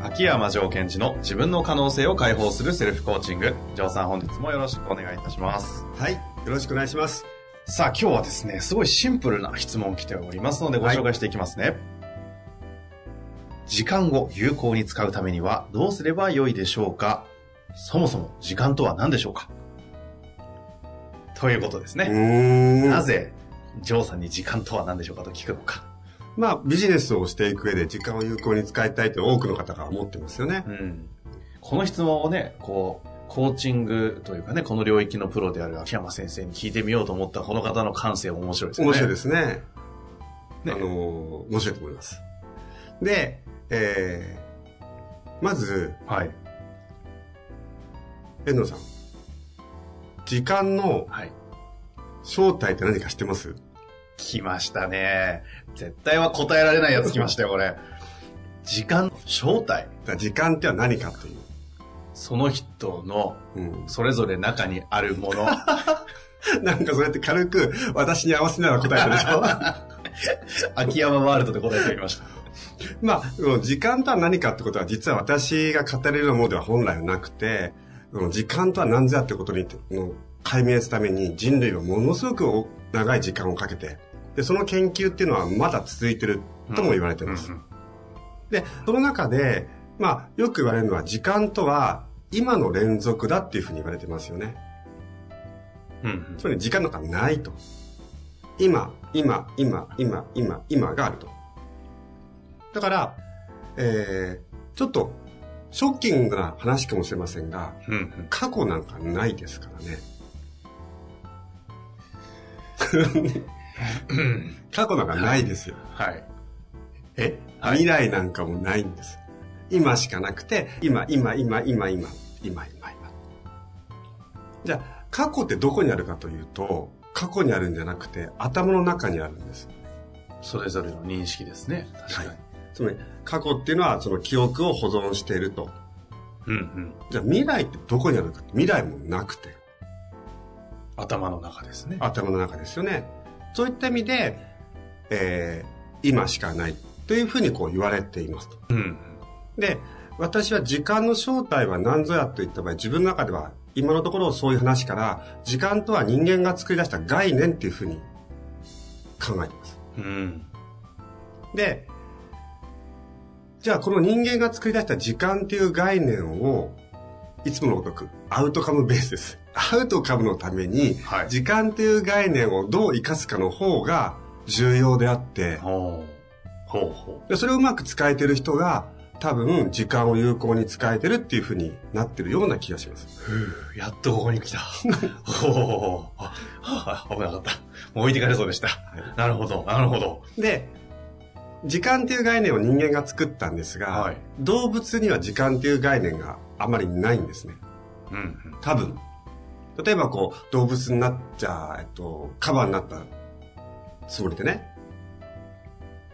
秋山城賢治の自分の可能性を解放するセルフコーチング。城さん本日もよろしくお願いいたします。はい。よろしくお願いします。さあ今日はですね、すごいシンプルな質問来ておりますのでご紹介していきますね。時間を有効に使うためにはどうすればよいでしょうか？そもそも時間とは何でしょうか？ということですね。ん。なぜ、城さんに時間とは何でしょうかと聞くのか。まあ、ビジネスをしていく上で時間を有効に使いたいと多くの方が思ってますよね。うん。この質問をね、こう、コーチングというかね、この領域のプロである秋山先生に聞いてみようと思ったこの方の感性も面白いですよね。面白いですね。ねあのー、面白いと思います。で、えー、まず、はい。遠藤さん。時間のはい。正体って何か知ってます？来ましたね。絶対は答えられないやつ来ましたよ、これ。時間の正体。時間っては何かという。その人のうん。それぞれ中にあるもの。なんかそうやって軽く私に合わせながら答えたでしょ？秋山ワールドで答えてみました。まあ、うん時間とは何かってことは実は私が語れるものでは本来はなくて、うん時間とは何ぞやってことに、うん解明するために人類はものすごく長い時間をかけて、で、その研究っていうのはまだ続いてるとも言われてます。うんで、その中で、まあ、よく言われるのは時間とは今の連続だっていうふうに言われてますよね。うんうんつまり時間なんかないと。今、今、今、今、今、今があると。だから、えー、ちょっと、ショッキングな話かもしれませんが、うんうん過去なんかないですからね。過去なんかないですよ。はい。え？はい未来なんかもないんです。今しかなくて、今、今、今、今、今、今、今、今。じゃあ、過去ってどこにあるかというと、過去にあるんじゃなくて、頭の中にあるんです。それぞれの認識ですね。確かに。つまり、過去っていうのはその記憶を保存していると。うんうん。じゃあ、未来ってどこにあるか未来もなくて、頭の中ですね。頭の中ですよね。そういった意味で、えー、今しかないというふうにこう言われていますと。うん。で、私は時間の正体は何ぞやといった場合、自分の中では今のところそういう話から、時間とは人間が作り出した概念っていうふうに考えています。うん。で、じゃあこの人間が作り出した時間っていう概念を、いつものごとくアウトカムベースです。アウトカムのために、はい時間っていう概念をどう生かすかの方が重要であって、でそれをうまく使えてる人が、多分時間を有効に使えてるっていうふうになってるような気がします。う。ふうやっとここに来た。あ、はあ危なかった。もう置いてかれそうでした。なるほど、なるほど。で、時間っていう概念を人間が作ったんですが、はい動物には時間っていう概念があまりないんですね。うんうん。多分。例えばこう、動物になっちゃ、えっと、カバになったつもりでね。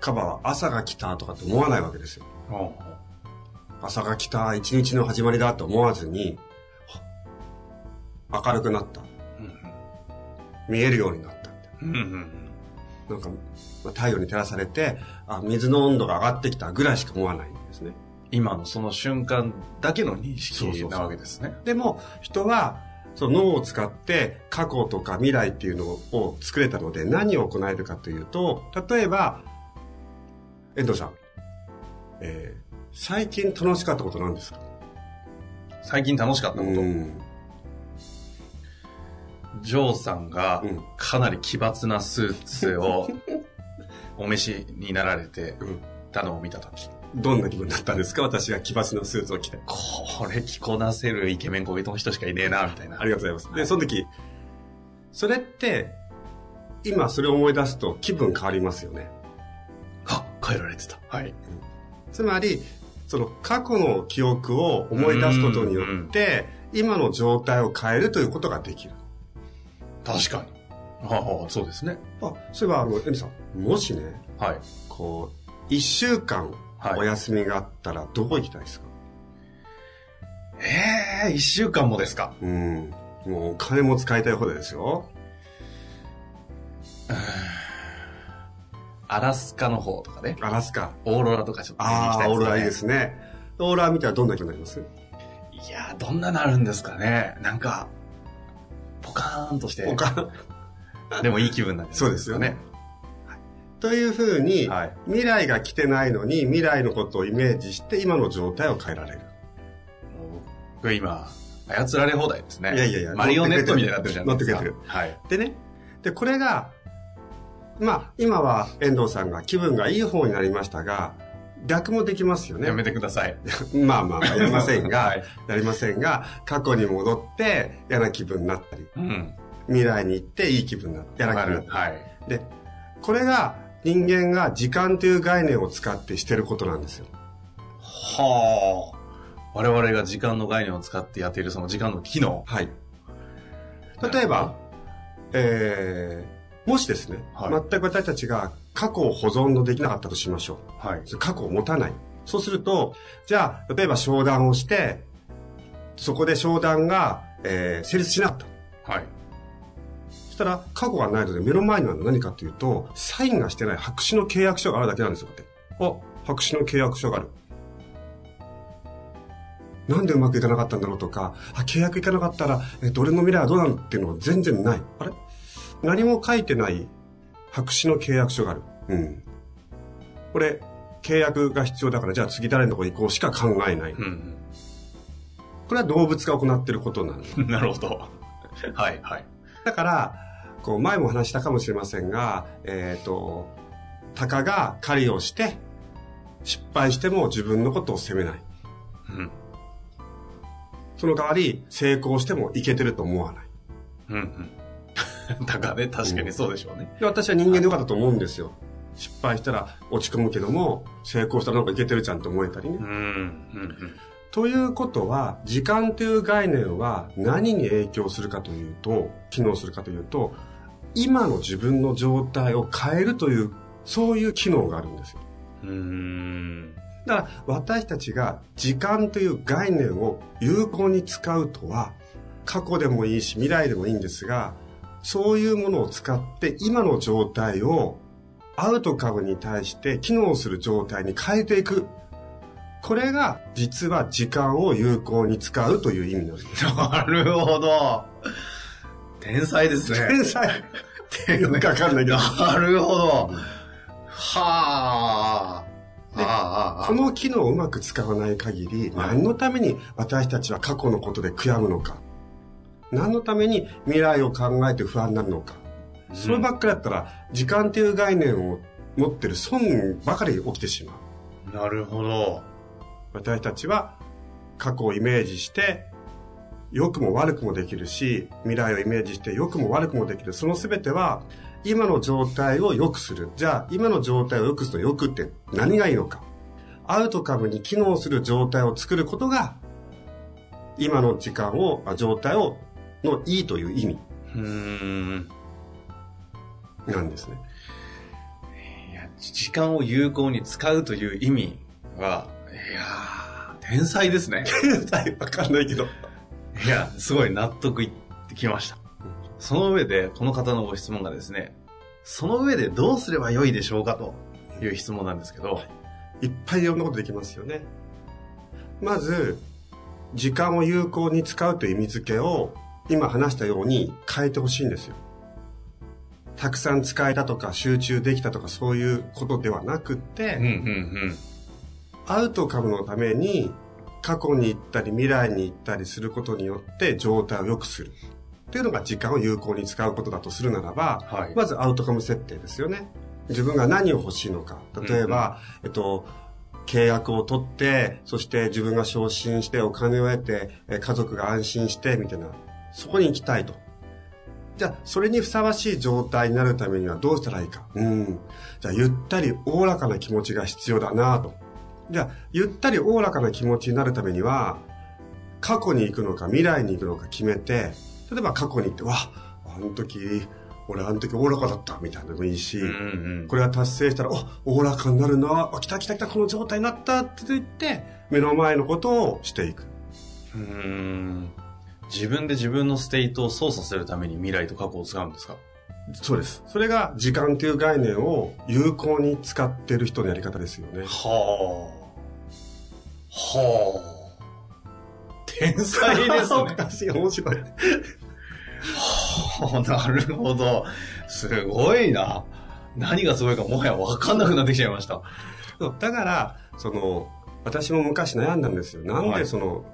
カバは朝が来たとかって思わないわけですよ。朝が来た、一日の始まりだと思わずに、は明るくなった。うん見えるようになったって。うん。うんうんなんか、まあ太陽に照らされて、あ、水の温度が上がってきたぐらいしか思わない。今のその瞬間だけの認そうそうそう識なわけですね。でも、人は、その脳を使って過去とか未来っていうのを作れたので何を行えるかというと、例えば、遠藤さん、えー最近楽しかったことなんですか？最近楽しかったこと？ん。ジョーさんがうんかなり奇抜なスーツを お召しになられてうん。たのを見たとき。どんな気分だったんですか？私が奇抜なスーツを着て。これ着こなせるイケメン小人の人しかいねえな、みたいな。ありがとうございます。で、その時、それって、今それを思い出すと気分変わりますよね。あ、変えられてた。はい。つまり、その過去の記憶を思い出すことによって、今の状態を変えるということができる。確かに。ああ、そうですね。あ、そういえば、あの、エミさん、もしね、はい。こう、一週間はいお休みがあったらどこ行きたいですか、ええ一週間もですか？うん。もうお金も使いたいほどですよ。アラスカの方とかね。アラスカ。オーロラとかちょっと行きたいですね。オーロラいいですね。オーロラ見たらどんな気になります？いやー、どんななるんですかね。なんか、ポカーンとして。他でもいい気分なんですそうですよね。というふうに、はい未来が来てないのに未来のことをイメージして今の状態を変えられる。僕今、操られ放題ですね。いやいやいやマリオネットみたいになってるじゃないですか。乗ってくれてるはい。でね、で、これが、まあ、今は遠藤さんが気分がいい方になりましたが、逆もできますよね。やめてください。まあまあ、やりませんが、はいやりませんが、過去に戻って嫌な気分になったり、うん。未来に行っていい気分になって嫌な気分になったり。はい。で、これが人間が時間という概念を使ってしてることなんですよ。はあ。我々が時間の概念を使ってやっているその時間の機能。はい。例えば、えー、もしですね、はい全く私たちが過去を保存のできなかったとしましょう。はい。過去を持たない。そうすると、じゃあ、例えば商談をして、そこで商談が、えー成立しなかった。はい。そしたら、過去がないので目の前には何かというと、サインがしてない白紙の契約書があるだけなんですよ、って。あ、白紙の契約書がある。なんでうまくいかなかったんだろうとか、あ、契約いかなかったら、えっと、俺の未来はどうなるっていうのが全然ない。あれ？何も書いてない白紙の契約書がある。うん。これ、契約が必要だから、じゃあ次誰のとこ行こうしか考えない。うん。これは動物が行っていることなんです。なるほど。はい、はい。だから、こう、前も話したかもしれませんが、えっ、と、タカが狩りをして、失敗しても自分のことを責めない。うん。その代わり、成功してもいけてると思わない。うん、うん。だからね、確かにそうでしょうね。で私は人間でよかったと思うんですよ。失敗したら落ち込むけども、成功したらなんかいけてるじゃんって思えたりね。うん、うん、ということは、時間という概念は何に影響するかというと、機能するかというと、今の自分の状態を変えるという、そういう機能があるんですよ。うん。うん。だから私たちが時間という概念を有効に使うとは、過去でもいいし未来でもいいんですが、そういうものを使って今の状態をアウトカムに対して機能する状態に変えていく。これが実は時間を有効に使うという意味なんです。なるほど。天才ですね。天才よくわかんないけど。なるほど。はあ。であこの機能をうまく使わない限り、はい何のために私たちは過去のことで悔やむのか。何のために未来を考えて不安になるのか。そればっかりだったら、時間という概念を持ってる損ばかり起きてしまう。なるほど。私たちは過去をイメージして、良くも悪くもできるし、未来をイメージして良くも悪くもできる。その全ては、今の状態を良くする。じゃあ、今の状態を良くすると良くって何がいいのか。アウトカムに機能する状態を作ることが、今の時間を、あ状態を、のいいという意味うーん。なんですね。いや、時間を有効に使うという意味は、いやー、天才ですね。わかんないけど。いや、すごい納得いってきました。その上で、この方のご質問がですね、その上でどうすればよいでしょうかという質問なんですけど、いっぱいいろんなことできますよね。まず、時間を有効に使うという意味付けを、今話したように変えてほしいんですよ。たくさん使えたとか集中できたとかそういうことではなくって、うんうんアウトカムのために過去に行ったり未来に行ったりすることによって状態を良くする。っていうのが時間を有効に使うことだとするならば、はいまずアウトカム設定ですよね。自分が何を欲しいのか。例えば、えっと、契約を取って、そして自分が昇進してお金を得て、え家族が安心して、みたいな、そこに行きたいと。じゃあ、それにふさわしい状態になるためにはどうしたらいいか。うん。じゃあ、ゆったりおおらかな気持ちが必要だなと。じゃあ、ゆったりおおらかな気持ちになるためには、過去に行くのか未来に行くのか決めて、例えば過去に行って、わ、あの時、俺あの時おおらかだった、みたいなのもいいし、うんうんこれが達成したら、お、おおらかになるな、あ、来た来た来た、この状態になったって言って、目の前のことをしていく。うーん。自分で自分の state を操作するために未来と過去を使うんですか？そうです。それが時間という概念を有効に使ってる人のやり方ですよね。はあ。はあ。天才ですおね。かしい、面白い。はあなるほど。すごいな。何がすごいかもはや分かんなくなってきちゃいました。だから、その、私も昔悩んだんですよ。なんはいでその、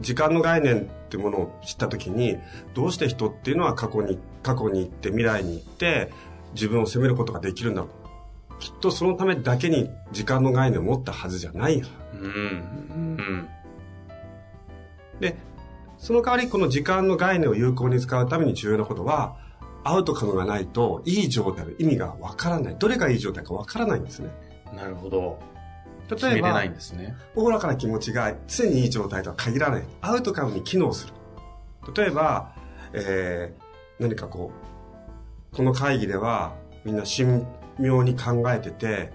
時間の概念ってものを知ったときに、どうして人っていうのは過去に、過去に行って未来に行って、自分を責めることができるんだ。きっとそのためだけに時間の概念を持ったはずじゃない。うん。うん。で、その代わりこの時間の概念を有効に使うために重要なことは、アウトカムがないと、いい状態の意味がわからない。どれがいい状態かわからないんですね。なるほど。決例えばない、んですね。おおらかな気持ちが常にいい状態とは限らない。アウトカムに機能する。例えば、えー、何かこう、この会議ではみんな神妙に考えてて、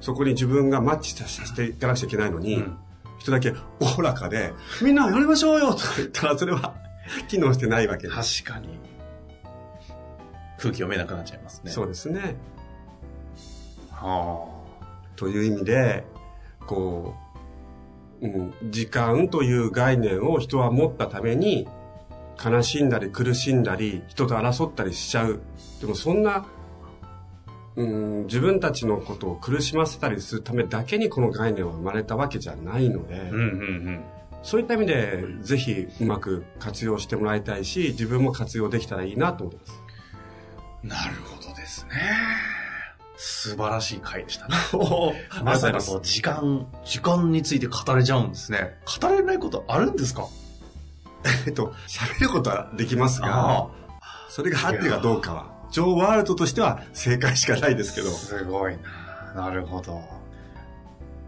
そこに自分がマッチさせていかなくちゃいけないのに、うん人だけおおらかで、みんなやりましょうよとか言ったらそれは 機能してないわけです。確かに。空気読めなくなっちゃいますね。そうですね。はという意味で、こう、うん、時間という概念を人は持ったために、悲しんだり苦しんだり、人と争ったりしちゃう。でもそんな、うん、自分たちのことを苦しませたりするためだけにこの概念は生まれたわけじゃないので、あ。うんうんうん。そういった意味で、ぜひうまく活用してもらいたいし、自分も活用できたらいいなと思ってます。なるほどですね。素晴らしい回でしたね。ままささかそかそうう、時間、時間について語れちゃうんですね。語れないことあるんですか？えっと、喋ることはできますが、あそれが合ってるかどうかは、ジョー・ワールドとしては正解しかないですけど。すごいな。なるほど。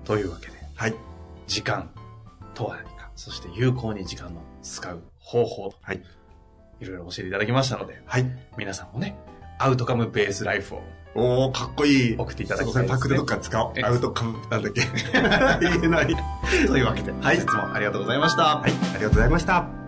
というわけで、はい。時間とは何か、そして有効に時間の使う方法と、はい。いろいろ教えていただきましたので、はい。皆さんもね、アウトカムベースライフをおー、かっこいい。送っていただきそたいですねれパクでどっか使おう。えアウトカム、なんだっけ。言えない。というわけで、本日もありがとうございました。はい。ありがとうございました。